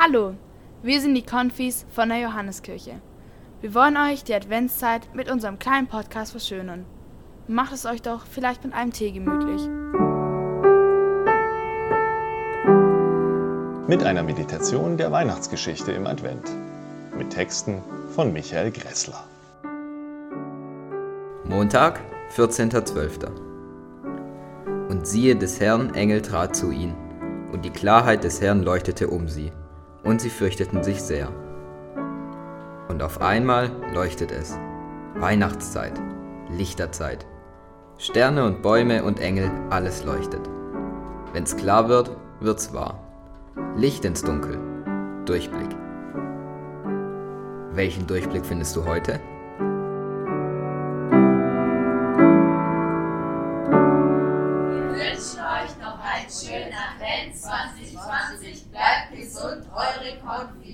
Hallo, wir sind die Konfis von der Johanneskirche. Wir wollen euch die Adventszeit mit unserem kleinen Podcast verschönern. Macht es euch doch vielleicht mit einem Tee gemütlich. Mit einer Meditation der Weihnachtsgeschichte im Advent. Mit Texten von Michael Gressler. Montag, 14.12. Und siehe, des Herrn Engel trat zu ihnen, und die Klarheit des Herrn leuchtete um sie und sie fürchteten sich sehr. Und auf einmal leuchtet es. Weihnachtszeit, Lichterzeit. Sterne und Bäume und Engel, alles leuchtet. Wenn's klar wird, wird's wahr. Licht ins Dunkel. Durchblick. Welchen Durchblick findest du heute? Wir wünschen euch noch einen schönen Advent 2020. cloud